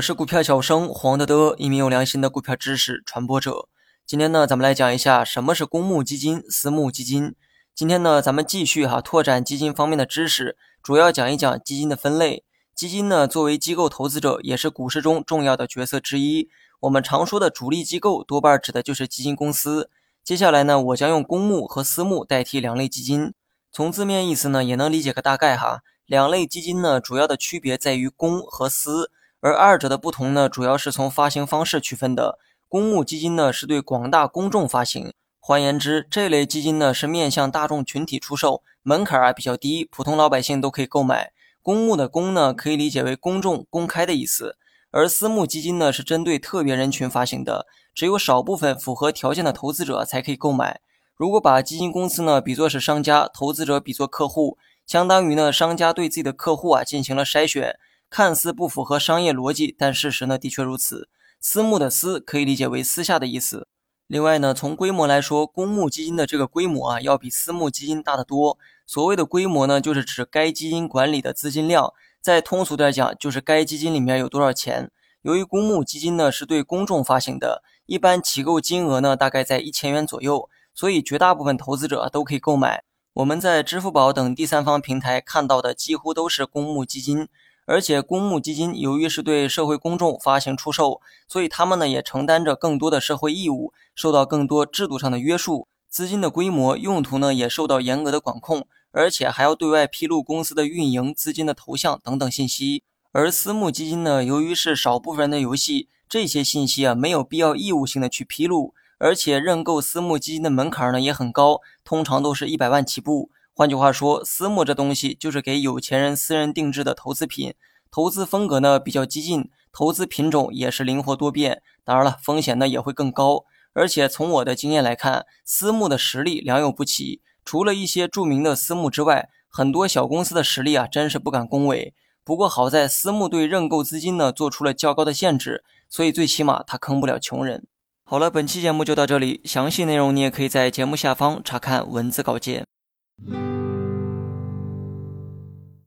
我是股票小生黄德德，一名有良心的股票知识传播者。今天呢，咱们来讲一下什么是公募基金、私募基金。今天呢，咱们继续哈拓展基金方面的知识，主要讲一讲基金的分类。基金呢，作为机构投资者，也是股市中重要的角色之一。我们常说的主力机构，多半指的就是基金公司。接下来呢，我将用公募和私募代替两类基金。从字面意思呢，也能理解个大概哈。两类基金呢，主要的区别在于公和私。而二者的不同呢，主要是从发行方式区分的。公募基金呢是对广大公众发行，换言之，这类基金呢是面向大众群体出售，门槛啊比较低，普通老百姓都可以购买。公募的公呢可以理解为公众、公开的意思，而私募基金呢是针对特别人群发行的，只有少部分符合条件的投资者才可以购买。如果把基金公司呢比作是商家，投资者比作客户，相当于呢商家对自己的客户啊进行了筛选。看似不符合商业逻辑，但事实呢的确如此。私募的私可以理解为私下的意思。另外呢，从规模来说，公募基金的这个规模啊要比私募基金大得多。所谓的规模呢，就是指该基金管理的资金量。再通俗点讲，就是该基金里面有多少钱。由于公募基金呢是对公众发行的，一般起购金额呢大概在一千元左右，所以绝大部分投资者都可以购买。我们在支付宝等第三方平台看到的几乎都是公募基金。而且公募基金由于是对社会公众发行出售，所以他们呢也承担着更多的社会义务，受到更多制度上的约束。资金的规模、用途呢也受到严格的管控，而且还要对外披露公司的运营、资金的投向等等信息。而私募基金呢，由于是少部分人的游戏，这些信息啊没有必要义务性的去披露，而且认购私募基金的门槛呢也很高，通常都是一百万起步。换句话说，私募这东西就是给有钱人私人定制的投资品，投资风格呢比较激进，投资品种也是灵活多变，当然了，风险呢也会更高。而且从我的经验来看，私募的实力良莠不齐，除了一些著名的私募之外，很多小公司的实力啊真是不敢恭维。不过好在私募对认购资金呢做出了较高的限制，所以最起码它坑不了穷人。好了，本期节目就到这里，详细内容你也可以在节目下方查看文字稿件。Mm-hmm.